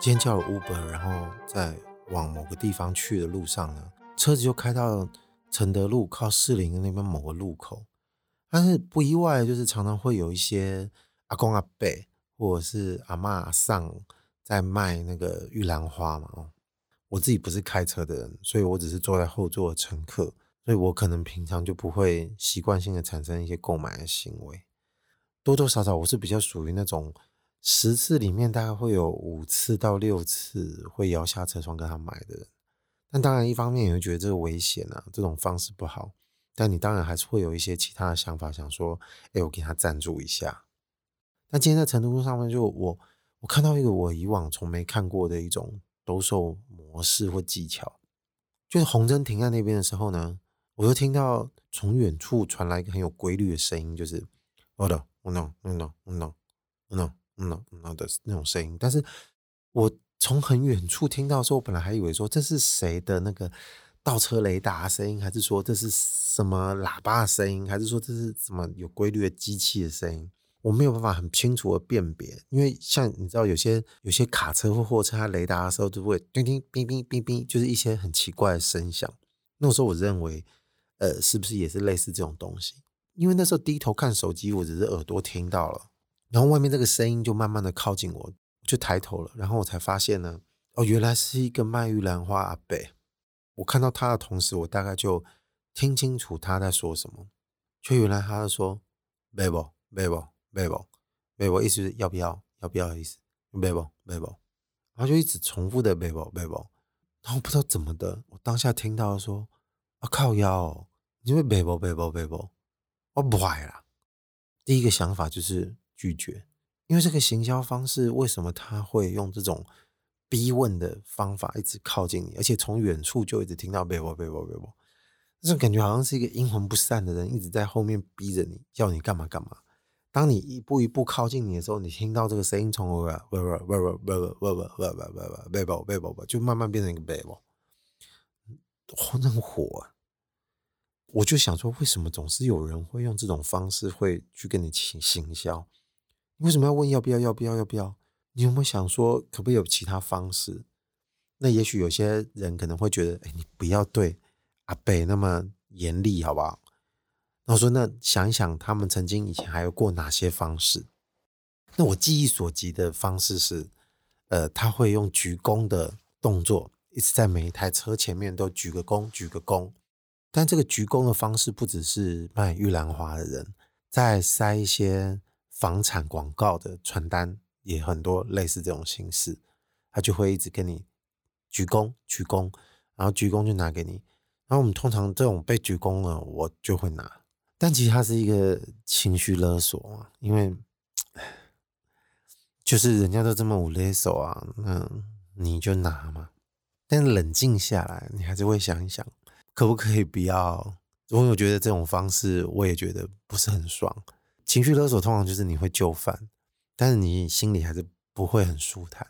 今天叫了 Uber，然后在往某个地方去的路上呢，车子就开到承德路靠士林的那边某个路口。但是不意外，就是常常会有一些阿公阿伯或者是阿嬷阿桑在卖那个玉兰花嘛。哦我自己不是开车的人，所以我只是坐在后座的乘客，所以我可能平常就不会习惯性的产生一些购买的行为。多多少少，我是比较属于那种。十次里面大概会有五次到六次会摇下车窗跟他买的人，但当然一方面也会觉得这个危险啊，这种方式不好。但你当然还是会有一些其他的想法，想说，哎，我给他赞助一下。但今天在成都路上面，就我我看到一个我以往从没看过的一种兜售模式或技巧，就是红灯停在那边的时候呢，我就听到从远处传来一个很有规律的声音，就是哦的，哦 no，哦 no，哦 no，哦 no。嗯嗯的那种声音，但是我从很远处听到的时候，我本来还以为说这是谁的那个倒车雷达声音，还是说这是什么喇叭声音，还是说这是什么有规律的机器的声音？我没有办法很清楚的辨别，因为像你知道，有些有些卡车或货车它雷达的时候，就会叮叮叮叮叮叮，就是一些很奇怪的声响。那时候我认为，呃，是不是也是类似这种东西？因为那时候低头看手机，我只是耳朵听到了。然后外面这个声音就慢慢的靠近我，我就抬头了，然后我才发现呢，哦，原来是一个卖玉兰花阿伯。我看到他的同时，我大概就听清楚他在说什么，却原来他在说买不买不买不买不，意思是要不要要不要的意思，买不买不，然后就一直重复的买不买不，然后不知道怎么的，我当下听到说啊靠腰，你会买不买不买不，我不坏了，第一个想法就是。拒绝，因为这个行销方式，为什么他会用这种逼问的方法一直靠近你，而且从远处就一直听到“背包背包背包”，那种感觉好像是一个阴魂不散的人一直在后面逼着你，要你干嘛干嘛。当你一步一步靠近你的时候，你听到这个声音从“背包背包背包背包背包背包”就慢慢变成一个“背包”，那么火啊！我就想说，为什么总是有人会用这种方式会去跟你行行销？为什么要问要不要？要不要？要不要？你有没有想说，可不可以有其他方式？那也许有些人可能会觉得，哎，你不要对阿北那么严厉，好不好？那我说，那想一想，他们曾经以前还有过哪些方式？那我记忆所及的方式是，呃，他会用鞠躬的动作，一直在每一台车前面都鞠个躬，鞠个躬。但这个鞠躬的方式，不只是卖玉兰花的人在塞一些。房产广告的传单也很多，类似这种形式，他就会一直跟你鞠躬鞠躬，然后鞠躬就拿给你。然后我们通常这种被鞠躬了，我就会拿。但其实它是一个情绪勒索嘛，因为就是人家都这么无勒索啊，那你就拿嘛。但冷静下来，你还是会想一想，可不可以不要？因为我觉得这种方式，我也觉得不是很爽。情绪勒索通常就是你会就范，但是你心里还是不会很舒坦。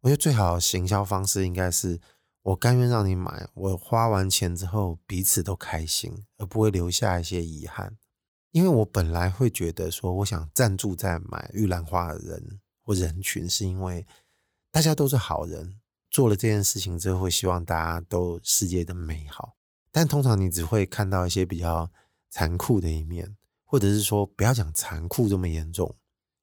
我觉得最好的行销方式应该是我甘愿让你买，我花完钱之后彼此都开心，而不会留下一些遗憾。因为我本来会觉得说，我想赞助在买玉兰花的人或人群，是因为大家都是好人，做了这件事情之后会希望大家都世界的美好。但通常你只会看到一些比较残酷的一面。或者是说，不要讲残酷这么严重，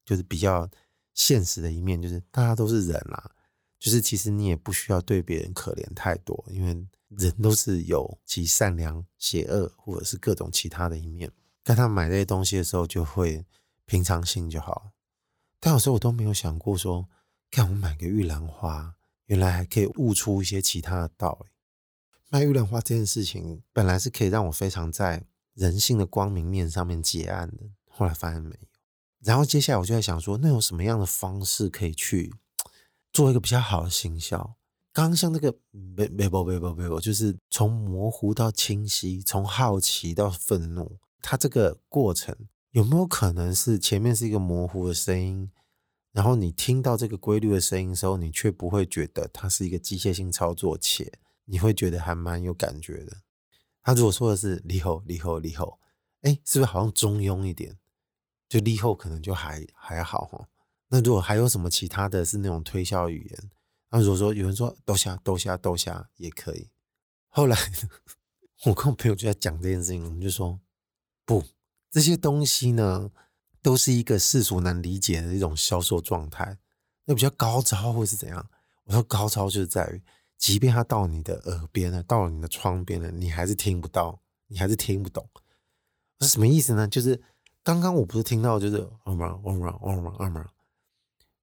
就是比较现实的一面，就是大家都是人啦，就是其实你也不需要对别人可怜太多，因为人都是有其善良、邪恶，或者是各种其他的一面。跟他买这些东西的时候，就会平常心就好。但有时候我都没有想过说，看我买个玉兰花，原来还可以悟出一些其他的道理。卖玉兰花这件事情，本来是可以让我非常在。人性的光明面上面结案的，后来发现没。然后接下来我就在想说，那有什么样的方式可以去做一个比较好的行销？刚刚像那个没没不没不没不，就是从模糊到清晰，从好奇到愤怒，它这个过程有没有可能是前面是一个模糊的声音，然后你听到这个规律的声音的时候，你却不会觉得它是一个机械性操作，且你会觉得还蛮有感觉的。他如果说的是离后离后离后，哎，是不是好像中庸一点？就立后可能就还还好哈。那如果还有什么其他的是那种推销语言？那如果说有人说逗虾逗虾逗虾也可以。后来 我跟我朋友就在讲这件事情，我们就说不，这些东西呢都是一个世俗难理解的一种销售状态。那比较高招或是怎样？我说高招就是在于，即便他到你的耳边了，到了你的窗边了，你还是听不到，你还是听不懂。是什么意思呢？就是刚刚我不是听到就是啊嘛啊嘛啊嘛啊嘛。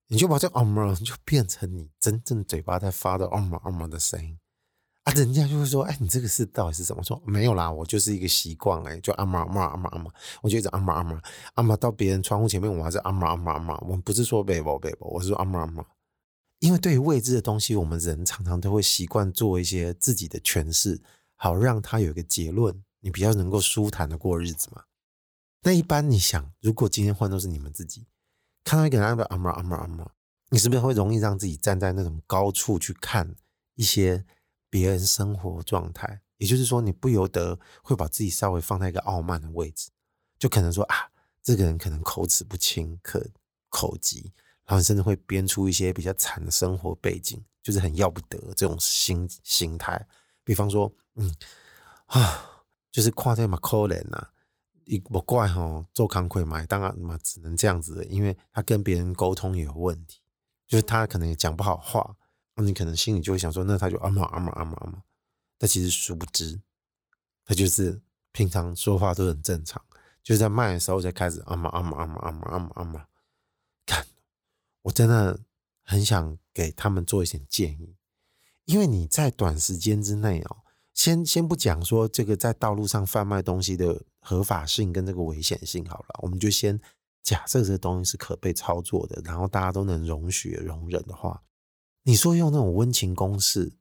你就把这啊嘛就变成你真正嘴巴在发的啊嘛啊嘛的声音啊，人家就会说，哎，你这个是到底是什么？说没有啦，我就是一个习惯，哎，就啊嘛啊嘛啊嘛啊嘛，我就一直啊嘛啊嘛啊嘛到别人窗户前面，我还是啊嘛啊嘛啊嘛，我们不是说 baby baby，，我是说啊嘛啊嘛，因为对于未知的东西，我们人常常都会习惯做一些自己的诠释，好让他有一个结论，你比较能够舒坦的过日子嘛。那一般你想，如果今天换作是你们自己。看到一个人的啊嘛啊嘛啊嘛，你是不是会容易让自己站在那种高处去看一些别人生活状态？也就是说，你不由得会把自己稍微放在一个傲慢的位置，就可能说啊，这个人可能口齿不清，可口疾，然后甚至会编出一些比较惨的生活背景，就是很要不得这种心心态。比方说，嗯啊，就是跨在马可怜呐。一不怪哈，做康亏嘛，当然嘛，只能这样子的，因为他跟别人沟通有问题，就是他可能也讲不好话，那你可能心里就会想说，那他就啊嘛啊嘛啊嘛啊嘛，但其实殊不知，他就是平常说话都很正常，就是在卖的时候才开始啊嘛啊嘛啊嘛啊嘛啊嘛啊嘛，看，我真的很想给他们做一些建议，因为你在短时间之内哦。先先不讲说这个在道路上贩卖东西的合法性跟这个危险性好了，我们就先假设这个东西是可被操作的，然后大家都能容许容忍的话，你说用那种温情攻势，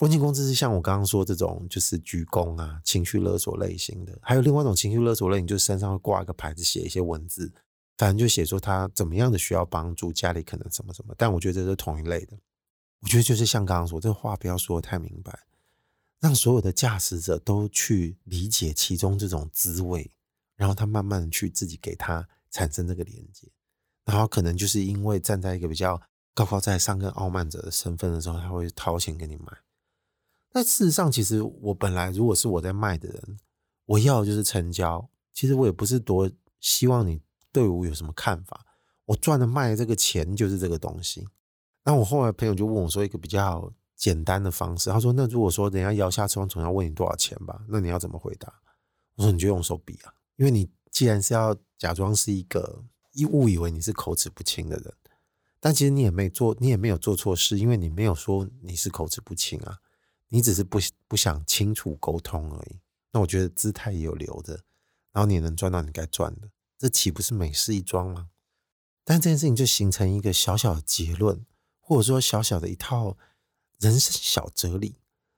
温情攻势是像我刚刚说这种就是鞠躬啊、情绪勒索类型的，还有另外一种情绪勒索类型，就是身上会挂一个牌子，写一些文字，反正就写说他怎么样的需要帮助，家里可能什么什么，但我觉得这是同一类的，我觉得就是像刚刚说这个话不要说的太明白。让所有的驾驶者都去理解其中这种滋味，然后他慢慢的去自己给他产生这个连接，然后可能就是因为站在一个比较高高在上跟傲慢者的身份的时候，他会掏钱给你买。但事实上，其实我本来如果是我在卖的人，我要的就是成交。其实我也不是多希望你对我有什么看法，我赚的卖的这个钱就是这个东西。那我后来朋友就问我说一个比较。简单的方式，他说：“那如果说人家摇下车窗，总要问你多少钱吧？那你要怎么回答？”我说：“你就用手比啊，因为你既然是要假装是一个一误以为你是口齿不清的人，但其实你也没做，你也没有做错事，因为你没有说你是口齿不清啊，你只是不不想清楚沟通而已。那我觉得姿态也有留着，然后你也能赚到你该赚的，这岂不是美事一桩吗？但这件事情就形成一个小小的结论，或者说小小的一套。”人生小哲理，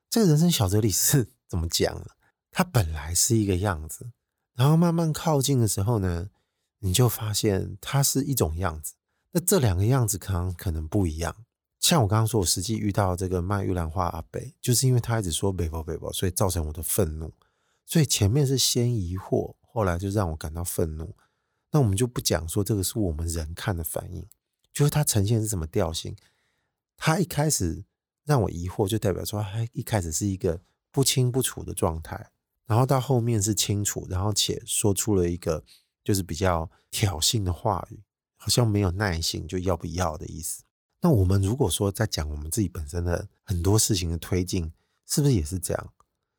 这个人生小哲理是怎么讲呢？它本来是一个样子，然后慢慢靠近的时候呢，你就发现它是一种样子。那这两个样子可能可能不一样。像我刚刚说，我实际遇到这个卖玉兰花阿北，就是因为他一直说“北包北包”，所以造成我的愤怒。所以前面是先疑惑，后来就让我感到愤怒。那我们就不讲说这个是我们人看的反应，就是它呈现是什么调性。他一开始。让我疑惑，就代表说，他一开始是一个不清不楚的状态，然后到后面是清楚，然后且说出了一个就是比较挑衅的话语，好像没有耐心，就要不要的意思。那我们如果说在讲我们自己本身的很多事情的推进，是不是也是这样？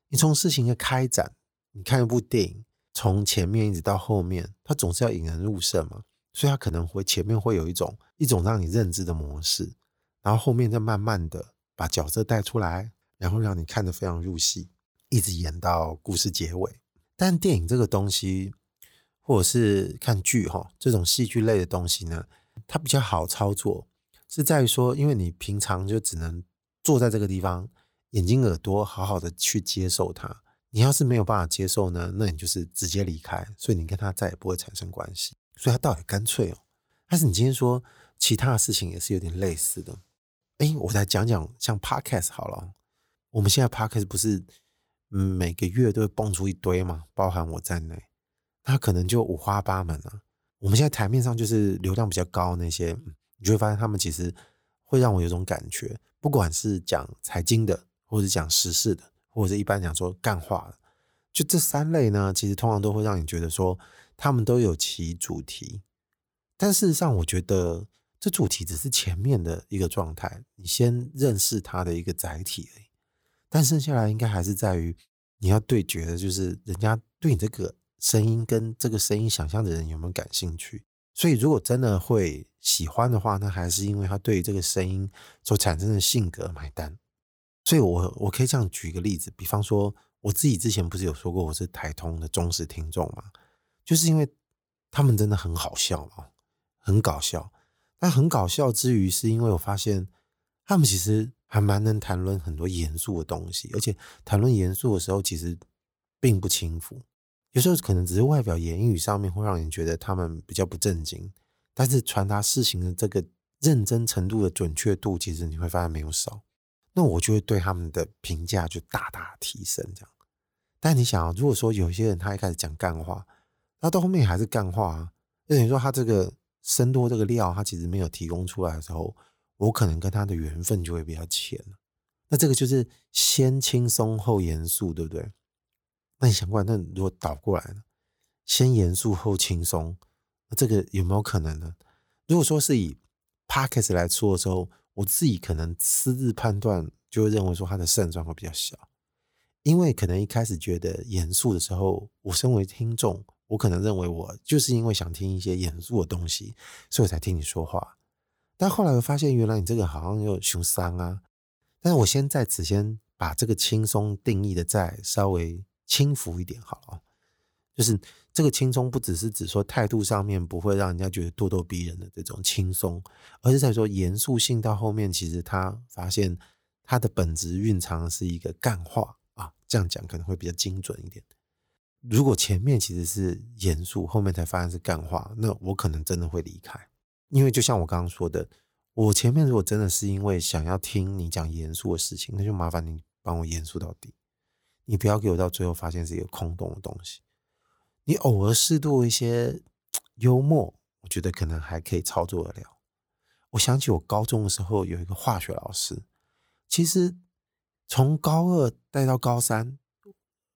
你从事情的开展，你看一部电影，从前面一直到后面，它总是要引人入胜嘛，所以它可能会前面会有一种一种让你认知的模式，然后后面再慢慢的。把角色带出来，然后让你看得非常入戏，一直演到故事结尾。但电影这个东西，或者是看剧哈，这种戏剧类的东西呢，它比较好操作，是在于说，因为你平常就只能坐在这个地方，眼睛耳朵好好的去接受它，你要是没有办法接受呢，那你就是直接离开，所以你跟他再也不会产生关系。所以他倒也干脆哦。但是你今天说其他的事情也是有点类似的。哎，我再讲讲像 Podcast 好了。我们现在 Podcast 不是每个月都会蹦出一堆吗，包含我在内，它可能就五花八门了。我们现在台面上就是流量比较高那些，你就会发现他们其实会让我有种感觉，不管是讲财经的，或者讲时事的。或者一般讲说干话的，就这三类呢，其实通常都会让你觉得说他们都有其主题，但事实上，我觉得这主题只是前面的一个状态，你先认识它的一个载体而已。但剩下来应该还是在于你要对决的，就是人家对你这个声音跟这个声音想象的人有没有感兴趣。所以，如果真的会喜欢的话，那还是因为他对于这个声音所产生的性格买单。所以我，我可以这样举一个例子，比方说，我自己之前不是有说过我是台通的忠实听众嘛，就是因为他们真的很好笑嘛，很搞笑。但很搞笑之余，是因为我发现他们其实还蛮能谈论很多严肃的东西，而且谈论严肃的时候，其实并不轻浮。有时候可能只是外表言语上面会让人觉得他们比较不正经，但是传达事情的这个认真程度的准确度，其实你会发现没有少。那我就会对他们的评价就大大提升，这样。但你想啊，如果说有些人他一开始讲干话，那到后面还是干话啊，那等于说他这个深度这个料，他其实没有提供出来的时候，我可能跟他的缘分就会比较浅。那这个就是先轻松后严肃，对不对？那你想过，那如果倒过来呢？先严肃后轻松，那这个有没有可能呢？如果说是以 Podcast 来说的时候。我自己可能私自判断，就会认为说他的胜算会比较小，因为可能一开始觉得严肃的时候，我身为听众，我可能认为我就是因为想听一些严肃的东西，所以我才听你说话。但后来我发现，原来你这个好像有熊伤啊。但是我先在此先把这个轻松定义的再稍微轻浮一点好了，就是。这个轻松不只是指说态度上面不会让人家觉得咄咄逼人的这种轻松，而是在说严肃性到后面，其实他发现他的本质蕴藏的是一个干话啊，这样讲可能会比较精准一点。如果前面其实是严肃，后面才发现是干话，那我可能真的会离开，因为就像我刚刚说的，我前面如果真的是因为想要听你讲严肃的事情，那就麻烦你帮我严肃到底，你不要给我到最后发现是一个空洞的东西。你偶尔适度一些幽默，我觉得可能还可以操作得了。我想起我高中的时候有一个化学老师，其实从高二带到高三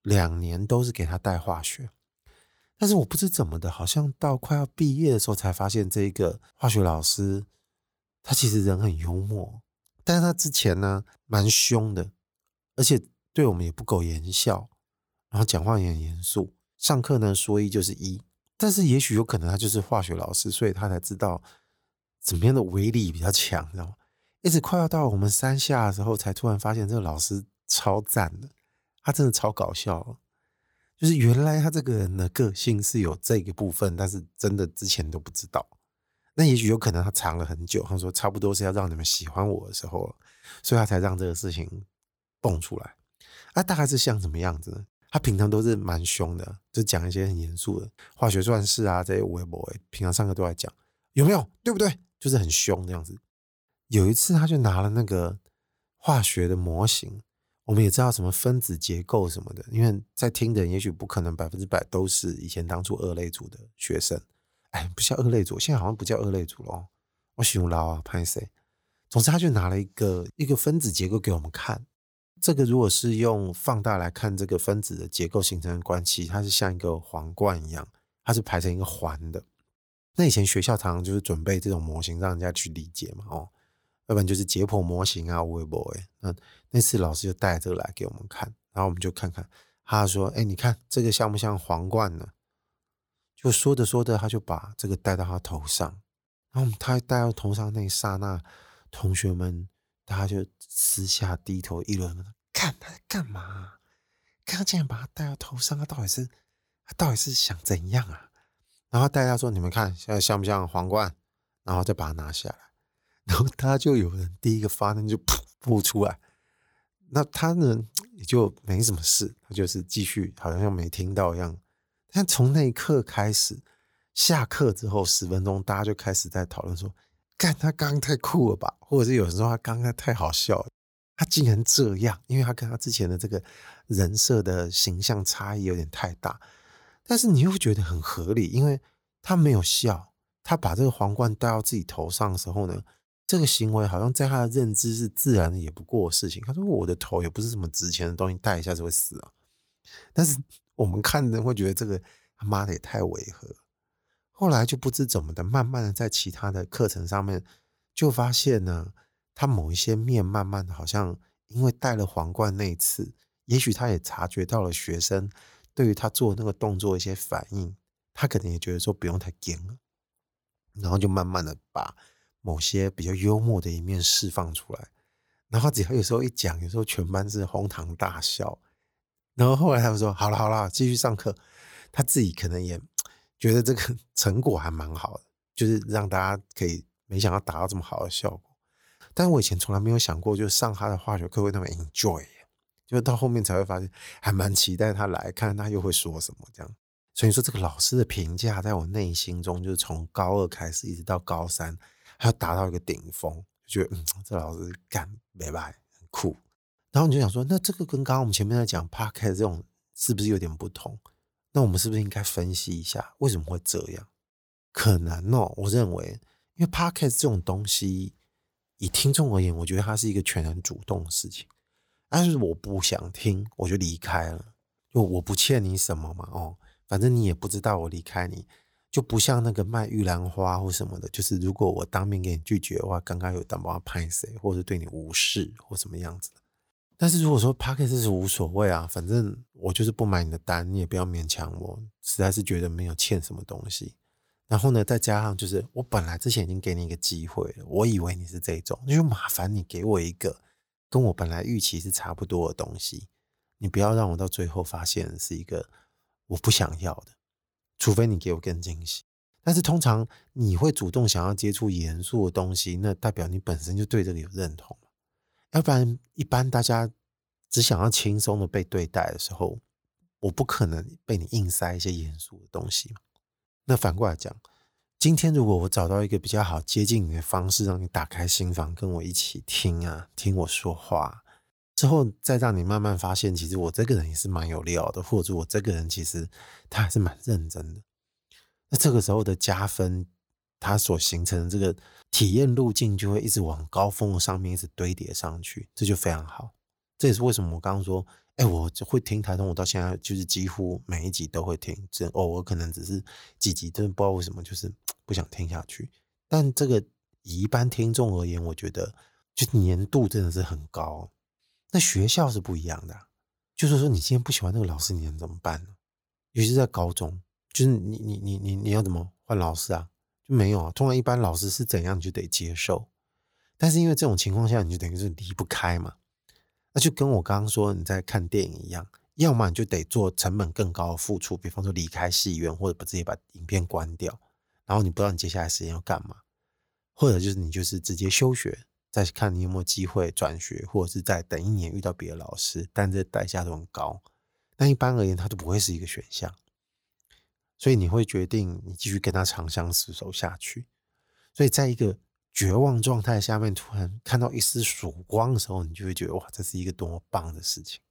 两年都是给他带化学，但是我不知怎么的，好像到快要毕业的时候才发现这个化学老师他其实人很幽默，但是他之前呢蛮凶的，而且对我们也不苟言笑，然后讲话也很严肃。上课呢，说一就是一，但是也许有可能他就是化学老师，所以他才知道怎么样的威力比较强，知道吗？一直快要到我们三下的时候，才突然发现这个老师超赞的，他真的超搞笑。就是原来他这个人的个性是有这个部分，但是真的之前都不知道。那也许有可能他藏了很久，他说差不多是要让你们喜欢我的时候，所以他才让这个事情蹦出来。啊，大概是像什么样子呢？他平常都是蛮凶的，就讲一些很严肃的化学算式啊，这些微博，平常上课都在讲，有没有？对不对？就是很凶这样子。有一次，他就拿了那个化学的模型，我们也知道什么分子结构什么的，因为在听的人也许不可能百分之百都是以前当初二类组的学生，哎，不叫二类组，现在好像不叫二类组了。我喜欢捞啊，拍谁？总之，他就拿了一个一个分子结构给我们看。这个如果是用放大来看，这个分子的结构形成的关系，它是像一个皇冠一样，它是排成一个环的。那以前学校常常就是准备这种模型让人家去理解嘛，哦，要不然就是解剖模型啊，微博哎。那那次老师就带这个来给我们看，然后我们就看看，他说：“哎，你看这个像不像皇冠呢？”就说着说着，他就把这个戴到他头上，然后他戴到头上那一刹那，同学们。他就私下低头议论，看他在干嘛？看他竟然把他戴到头上，他到底是他到底是想怎样啊？然后大家说：“你们看，现在像不像皇冠？”然后再把它拿下来，然后他就有人第一个发声就噗噗出来，那他呢也就没什么事，他就是继续好像没听到一样。但从那一刻开始，下课之后十分钟，大家就开始在讨论说：“干，他刚刚太酷了吧？”或者是有人说他刚刚太好笑了，他竟然这样，因为他跟他之前的这个人设的形象差异有点太大。但是你又觉得很合理，因为他没有笑，他把这个皇冠戴到自己头上的时候呢，这个行为好像在他的认知是自然的也不过的事情。他说：“我的头也不是什么值钱的东西，戴一下就会死啊。”但是。我们看人会觉得这个他妈的也太违和，后来就不知怎么的，慢慢的在其他的课程上面就发现呢，他某一些面慢慢的好像因为戴了皇冠那一次，也许他也察觉到了学生对于他做那个动作一些反应，他可能也觉得说不用太严了，然后就慢慢的把某些比较幽默的一面释放出来，然后只要有时候一讲，有时候全班是哄堂大笑。然后后来他们说：“好了好了，继续上课。”他自己可能也 觉得这个 成果还蛮好的，就是让大家可以没想到达到这么好的效果。但是我以前从来没有想过，就是上他的化学课会那么 enjoy，就到后面才会发现还蛮期待他来看他又会说什么这样。所以说这个老师的评价在我内心中，就是从高二开始一直到高三，他达到一个顶峰，就觉得嗯，这老师干没白很酷。然后你就想说，那这个跟刚刚我们前面在讲 Podcast 这种是不是有点不同？那我们是不是应该分析一下为什么会这样？可能哦，我认为，因为 Podcast 这种东西，以听众而言，我觉得它是一个全然主动的事情。但是我不想听，我就离开了，就我不欠你什么嘛，哦，反正你也不知道我离开你，就不像那个卖玉兰花或什么的，就是如果我当面给你拒绝的话，刚刚有当帮他拍谁，或者对你无视或什么样子。但是如果说 Podcast 是无所谓啊，反正我就是不买你的单，你也不要勉强我，实在是觉得没有欠什么东西。然后呢，再加上就是我本来之前已经给你一个机会了，我以为你是这种，就麻烦你给我一个跟我本来预期是差不多的东西，你不要让我到最后发现是一个我不想要的，除非你给我更惊喜。但是通常你会主动想要接触严肃的东西，那代表你本身就对这个有认同。要不然，一般大家只想要轻松的被对待的时候，我不可能被你硬塞一些严肃的东西嘛。那反过来讲，今天如果我找到一个比较好接近你的方式，让你打开心房，跟我一起听啊，听我说话，之后再让你慢慢发现，其实我这个人也是蛮有料的，或者我这个人其实他还是蛮认真的。那这个时候的加分。它所形成的这个体验路径就会一直往高峰上面一直堆叠上去，这就非常好。这也是为什么我刚刚说，哎，我会听台通，我到现在就是几乎每一集都会听，这偶尔可能只是几集，真的不知道为什么就是不想听下去。但这个以一般听众而言，我觉得就粘度真的是很高。那学校是不一样的，就是说你今天不喜欢那个老师，你能怎么办呢？尤其是在高中，就是你你你你你要怎么换老师啊？就没有啊，通常一般老师是怎样，你就得接受。但是因为这种情况下，你就等于是离不开嘛。那就跟我刚刚说你在看电影一样，要么你就得做成本更高的付出，比方说离开戏院，或者不直接把影片关掉，然后你不知道你接下来时间要干嘛，或者就是你就是直接休学，再看你有没有机会转学，或者是再等一年遇到别的老师，但这代价都很高。但一般而言，它都不会是一个选项。所以你会决定你继续跟他长相厮守下去。所以在一个绝望状态下面，突然看到一丝曙光的时候，你就会觉得哇，这是一个多么棒的事情。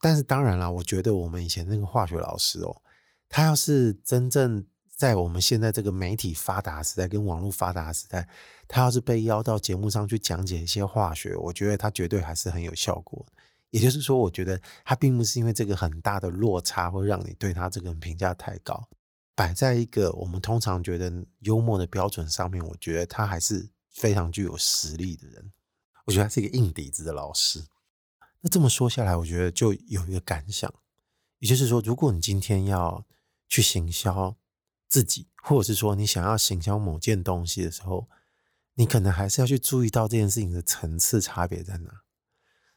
但是当然了，我觉得我们以前那个化学老师哦，他要是真正在我们现在这个媒体发达时代跟网络发达时代，他要是被邀到节目上去讲解一些化学，我觉得他绝对还是很有效果。也就是说，我觉得他并不是因为这个很大的落差会让你对他这个人评价太高。摆在一个我们通常觉得幽默的标准上面，我觉得他还是非常具有实力的人。我觉得他是一个硬底子的老师。那这么说下来，我觉得就有一个感想，也就是说，如果你今天要去行销自己，或者是说你想要行销某件东西的时候，你可能还是要去注意到这件事情的层次差别在哪。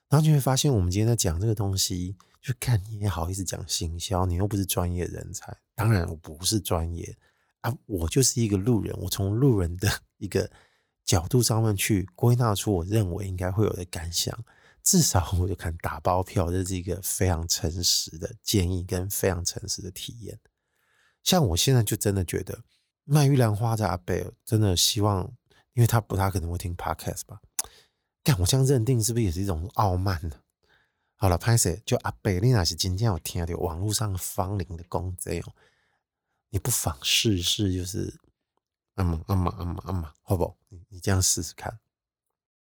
然后你会发现，我们今天在讲这个东西，就看你也好意思讲行销，你又不是专业人才。当然，我不是专业啊，我就是一个路人。我从路人的 一个角度上面去归纳出我认为应该会有的感想，至少我就敢打包票，这是一个非常诚实的建议跟非常诚实的体验。像我现在就真的觉得卖玉兰花的阿伯真的希望，因为他不大可能会听 podcast 吧？但我这样认定是不是也是一种傲慢呢？好了，拍摄就阿伯，你那是今天有听到网络上芳邻的公贼哦，你不妨试试，就是阿妈阿妈阿妈阿妈，好不？你你这样试试看。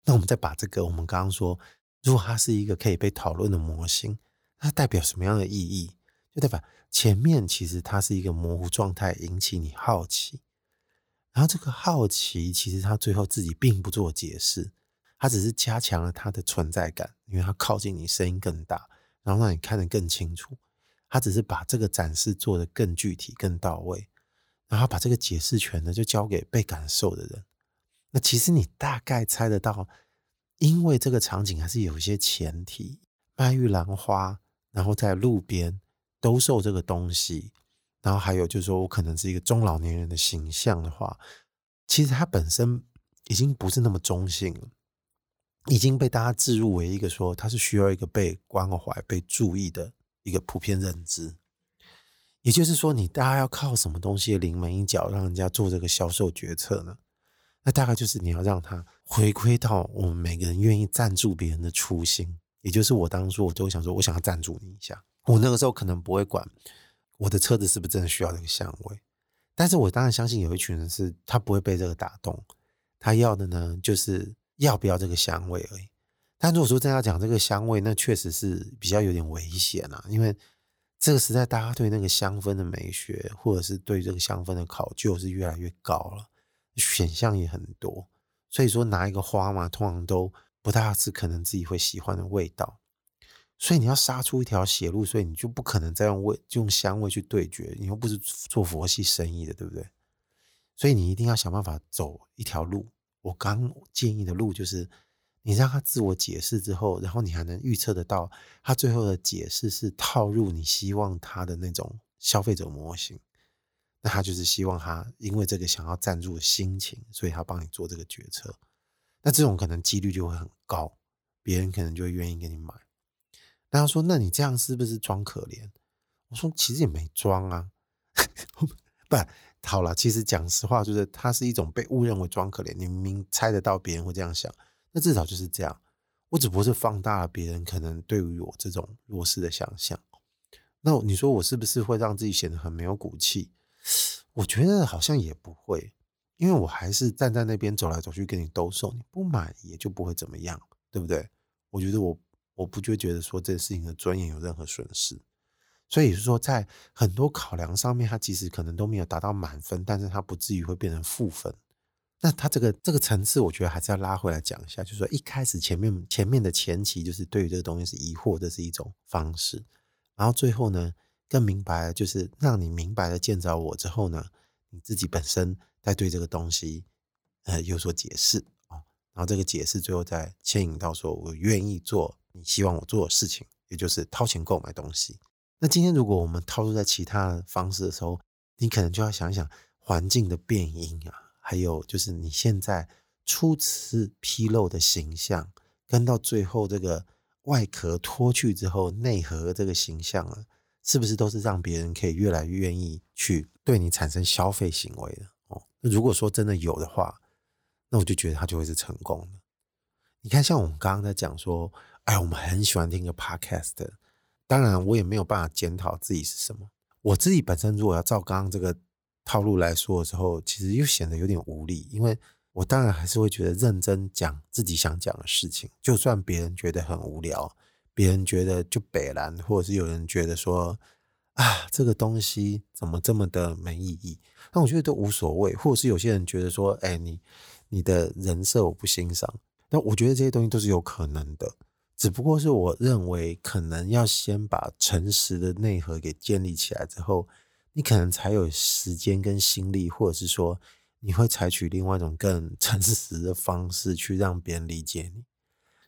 那我们再把这个我们刚刚说，如果它是一个可以被讨论的模型，它代表什么样的意义？就代表前面其实它是一个模糊状态，引起你好奇，然后这个好奇其实它最后自己并不做解释。它只是加强了它的存在感，因为它靠近你，声音更大，然后让你看得更清楚。他只是把这个展示做得更具体、更到位，然后把这个解释权呢就交给被感受的人。那其实你大概猜得到，因为这个场景还是有一些前提：卖玉兰花，然后在路边兜售这个东西，然后还有就是说我可能是一个中老年人的形象的话，其实它本身已经不是那么中性了。已经被大家置入为一个说，他是需要一个被关怀、被注意的一个普遍认知。也就是说，你大家要靠什么东西临门一脚，让人家做这个销售决策呢？那大概就是你要让他回归到我们每个人愿意赞助别人的初心。也就是我当初我都会想说，我想要赞助你一下。我那个时候可能不会管我的车子是不是真的需要这个香味，但是我当然相信有一群人是他不会被这个打动，他要的呢就是。要不要这个香味而已？但如果说真要讲这个香味，那确实是比较有点危险啊，因为这个时代大家对那个香氛的美学，或者是对这个香氛的考究是越来越高了，选项也很多。所以说拿一个花嘛，通常都不大是可能自己会喜欢的味道。所以你要杀出一条血路，所以你就不可能再用味用香味去对决，你又不是做佛系生意的，对不对？所以你一定要想办法走一条路。我刚建议的路就是，你让他自我解释之后，然后你还能预测得到他最后的解释是套入你希望他的那种消费者模型。那他就是希望他因为这个想要赞助的心情，所以他帮你做这个决策。那这种可能几率就会很高，别人可能就会愿意给你买。那他说：“那你这样是不是装可怜？”我说：“其实也没装啊，不。”好了，其实讲实话，就是它是一种被误认为装可怜。你明明猜得到别人会这样想，那至少就是这样。我只不过是放大了别人可能对于我这种弱势的想象。那你说我是不是会让自己显得很没有骨气？我觉得好像也不会，因为我还是站在那边走来走去跟你兜售，你不买也就不会怎么样，对不对？我觉得我我不就觉得说这个事情的尊严有任何损失。所以是说，在很多考量上面，他其实可能都没有达到满分，但是他不至于会变成负分。那他这个这个层次，我觉得还是要拉回来讲一下，就是说一开始前面前面的前期，就是对于这个东西是疑惑，这是一种方式。然后最后呢，更明白，就是让你明白了见着我之后呢，你自己本身在对这个东西呃有所解释哦。然后这个解释最后再牵引到说我愿意做你希望我做的事情，也就是掏钱购买东西。那今天如果我们套入在其他方式的时候，你可能就要想想环境的变因啊，还有就是你现在初次披露的形象，跟到最后这个外壳脱去之后内核这个形象啊，是不是都是让别人可以越来越愿意去对你产生消费行为的哦？那如果说真的有的话，那我就觉得它就会是成功的。你看，像我们刚刚在讲说，哎，我们很喜欢听个 podcast。当然，我也没有办法检讨自己是什么。我自己本身如果要照刚刚这个套路来说的时候，其实又显得有点无力，因为我当然还是会觉得认真讲自己想讲的事情，就算别人觉得很无聊，别人觉得就北烂，或者是有人觉得说啊这个东西怎么这么的没意义，那我觉得都无所谓。或者是有些人觉得说，哎，你你的人设我不欣赏，那我觉得这些东西都是有可能的。只不过是我认为，可能要先把诚实的内核给建立起来之后，你可能才有时间跟心力，或者是说你会采取另外一种更 诚实的方式去让别人理解你。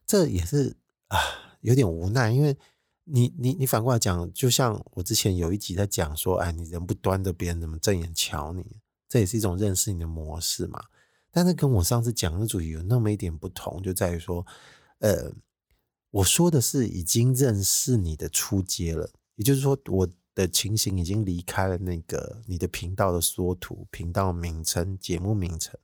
这也是啊，有点无奈，因为你你你反过来讲，就像我之前有一集在讲说，哎，你人不端着，别人怎么正眼瞧你？这也是一种认识你的模式嘛。但是跟我上次讲的主题有那么一点不同，就在于说，呃。我说的是已经认识你的初阶了，也就是说，我的情形已经离开了那个你的频道的缩图、频道名称、节目名称，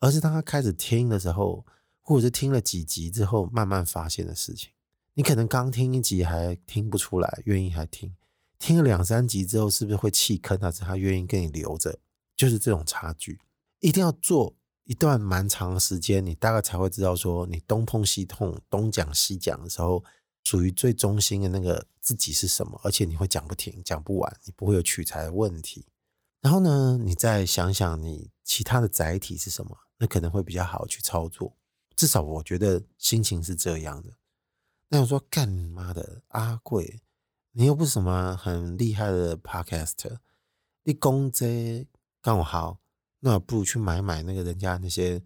而是当他开始听的时候，或者是听了几集之后，慢慢发现的事情。你可能刚听一集还听不出来，愿意还听，听了两三集之后，是不是会弃坑？还是他愿意跟你留着？就是这种差距，一定要做。一段蛮长的时间，你大概才会知道说，你东碰西碰、东讲西讲的时候，属于最中心的那个自己是什么，而且你会讲不停、讲不完，你不会有取材的问题。然后呢，你再想想你其他的载体是什么，那可能会比较好去操作。至少我觉得心情是这样的。那我说干妈的阿贵，你又不是什么很厉害的 Podcast，你讲这刚好。那不如去买买那个人家那些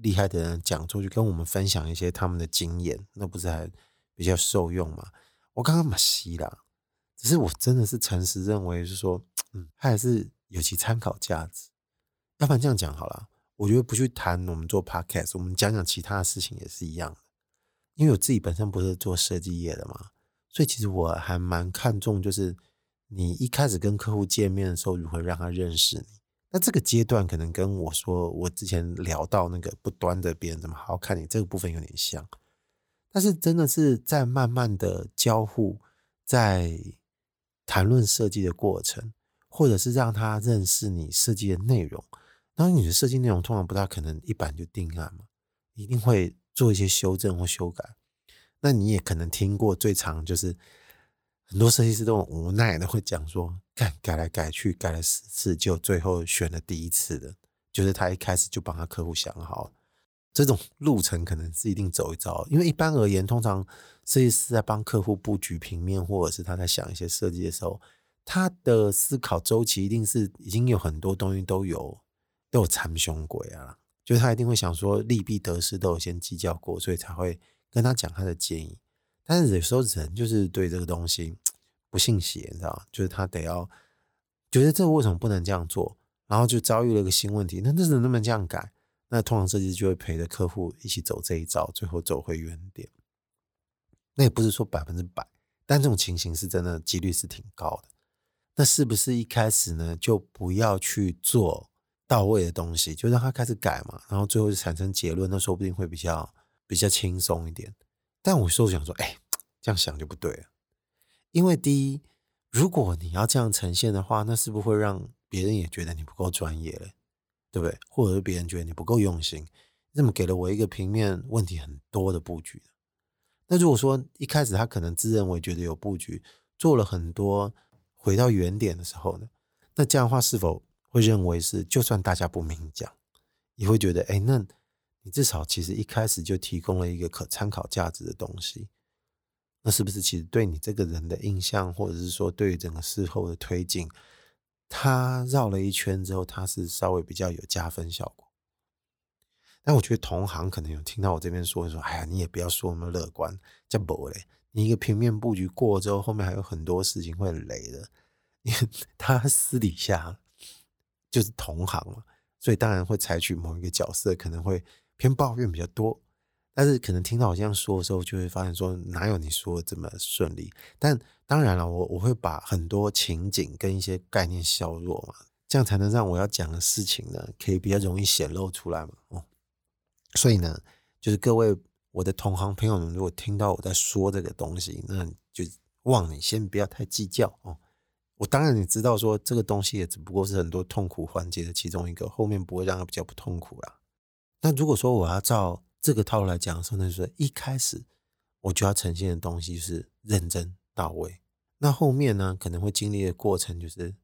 厉害的人讲座，去跟我们分享一些他们的经验，那不是还比较受用吗？我刚刚嘛吸啦，只是我真的是诚实认为，是说，嗯，他还是有其参考价值。要不然这样讲好了，我觉得不去谈我们做 podcast，我们讲讲其他的事情也是一样的。因为我自己本身不是做设计业的嘛，所以其实我还蛮看重，就是你一开始跟客户见面的时候，如何让他认识你。那这个阶段可能跟我说，我之前聊到那个不端的别人怎么好好看你这个部分有点像，但是真的是在慢慢的交互，在谈论设计的过程，或者是让他认识你设计的内容。然后你的设计内容通常不大可能一版就定案嘛，一定会做一些修正或修改。那你也可能听过最长就是。很多设计师都很无奈的会讲说，改改来改去，改了十次，就最后选了第一次的，就是他一开始就帮他客户想好，这种路程可能是一定走一遭。因为一般而言，通常设计师在帮客户布局平面，或者是他在想一些设计的时候，他的思考周期一定是已经有很多东西都有都有参胸鬼啊，就是他一定会想说利弊得失都有先计较过，所以才会跟他讲他的建议。但是有时候人就是对这个东西不信邪，你知道吗？就是他得要觉得这个为什么不能这样做，然后就遭遇了一个新问题。那那能不能这样改？那通常设计师就会陪着客户一起走这一遭，最后走回原点。那也不是说百分之百，但这种情形是真的几率是挺高的。那是不是一开始呢就不要去做到位的东西，就让他开始改嘛？然后最后就产生结论，那说不定会比较比较轻松一点。但我说想说，哎，这样想就不对了。因为第一，如果你要这样呈现的话，那是不是会让别人也觉得你不够专业嘞，对不对？或者是别人觉得你不够用心，你怎么给了我一个平面问题很多的布局？那如果说一开始他可能自认为觉得有布局，做了很多回到原点的时候呢？那这样的话是否会认为是就算大家不明讲，也会觉得哎那？你至少其实一开始就提供了一个可参考价值的东西，那是不是其实对你这个人的印象，或者是说对于整个事后的推进，他绕了一圈之后，他是稍微比较有加分效果？但我觉得同行可能有听到我这边说说，哎呀，你也不要说那么乐观，这不嘞，你一个平面布局过之后，后面还有很多事情会雷的，因为 他私底下就是同行嘛，所以当然会采取某一个角色，可能会。偏抱怨比较多，但是可能听到我这样说的时候，就会发现说哪有你说的这么顺利？但当然了，我我会把很多情景跟一些概念削弱嘛，这样才能让我要讲的事情呢，可以比较容易显露出来嘛。哦，所以呢，就是各位我的同行朋友们，如果听到我在说这个东西，那就望你先不要太计较哦。我当然你知道说这个东西也只不过是很多痛苦环节的其中一个，后面不会让它比较不痛苦啦。那如果说我要照这个套路来讲的时候，那就是一开始我就要呈现的东西是认真到位。那后面呢，可能会经历的过程就是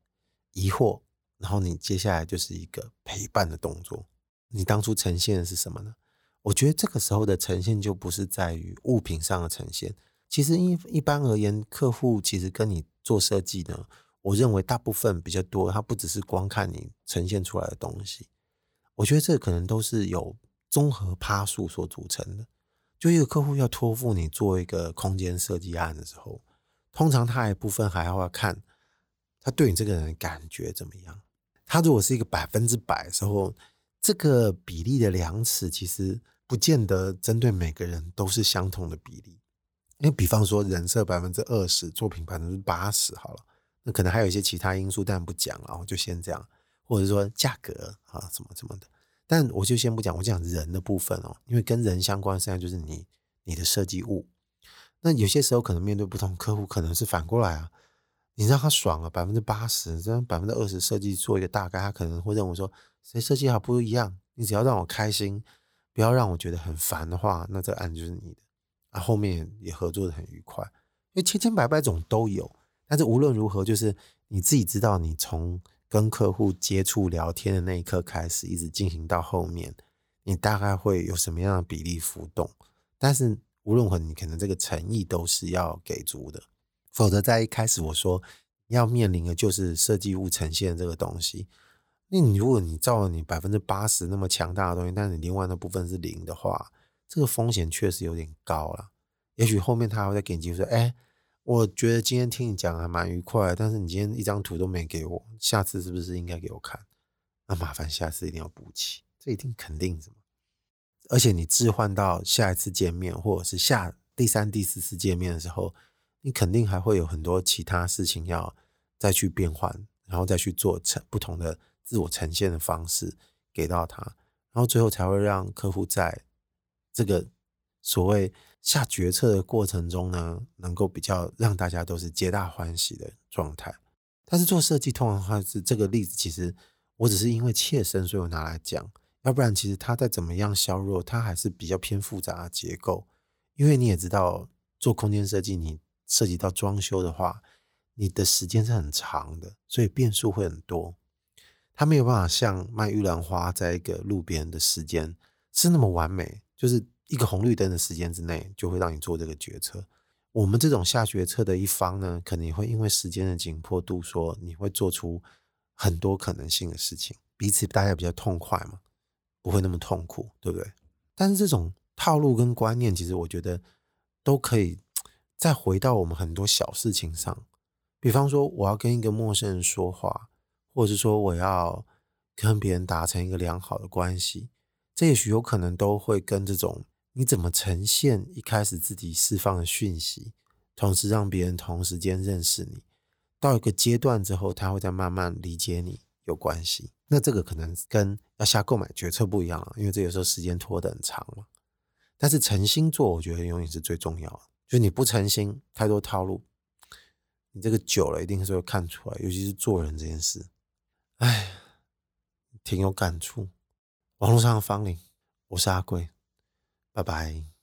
疑惑，然后你接下来就是一个陪伴的动作。你当初呈现的是什么呢？我觉得这个时候的呈现就不是在于物品上的呈现。其实一一般而言，客户其实跟你做设计呢，我认为大部分比较多，他不只是光看你呈现出来的东西。我觉得这可能都是有综合趴数所组成的。就一个客户要托付你做一个空间设计案的时候，通常他一部分还要看他对你这个人的感觉怎么样。他如果是一个百分之百的时候，这个比例的量尺其实不见得针对每个人都是相同的比例。因为比方说人设百分之二十，作品百分之八十好了，那可能还有一些其他因素，但不讲了，我就先这样，或者说价格啊什么什么的，但我就先不讲，我讲人的部分哦，因为跟人相关的，实际上就是你你的设计物。那有些时候可能面对不同客户，可能是反过来啊，你让他爽了百分之八十，这样百分之二十设计做一个大概，他可能会认为说谁设计好不一样，你只要让我开心，不要让我觉得很烦的话，那这个案就是你的啊，后面也合作的很愉快，因为千千百百种都有，但是无论如何，就是你自己知道，你从跟客户接触聊天的那一刻开始，一直进行到后面，你大概会有什么样的比例浮动，但是。无论如何，你可能这个诚意都是要给足的，否则在一开始我说要面临的就是设计物呈现这个东西。那你如果你照了你百分之八十那么强大的东西，但是你另外那部分是零的话，这个风险确实有点高了。也许后面他还会再给你机会说：“哎，我觉得今天听你讲还蛮愉快，但是你今天一张图都没给我，下次是不是应该给我看？那麻烦下次一定要补齐，这一定肯定什么。”而且你置换到下一次见面，或者是下第三、第四次见面的时候，你肯定还会有很多其他事情要再去变换，然后再去做成不同的自我呈现的方式给到他，然后最后才会让客户在这个所谓下决策的过程中呢，能够比较让大家都是皆大欢喜的状态。但是做设计通常的话是这个例子，其实我只是因为切身，所以我拿来讲。要不然，其实它再怎么样削弱，它还是比较偏复杂的结构。因为你也知道，做空间设计，你涉及到装修的话，你的时间是很长的，所以变数会很多。它没有办法像卖玉兰花，在一个路边的时间是那么完美，就是一个红绿灯的时间之内就会让你做这个决策。我们这种下决策的一方呢，可能会因为时间的紧迫度，说你会做出很多可能性的事情，彼此大家比较痛快嘛。不会那么痛苦，对不对？但是这种套路跟观念，其实我觉得都可以再回到我们很多小事情上。比方说，我要跟一个陌生人说话，或者是说我要跟别人达成一个良好的关系，这也许有可能都会跟这种你怎么呈现一开始自己释放的讯息，同时让别人同时间认识你，到一个阶段之后，他会再慢慢理解你有关系。那这个可能跟要下购买决策不一样了，因为这有时候时间拖得很长嘛。但是诚心做，我觉得永远是最重要的。就你不诚心，太多套路，你这个久了一定是会看出来。尤其是做人这件事，哎，挺有感触。网络上的芳邻，我是阿贵，拜拜。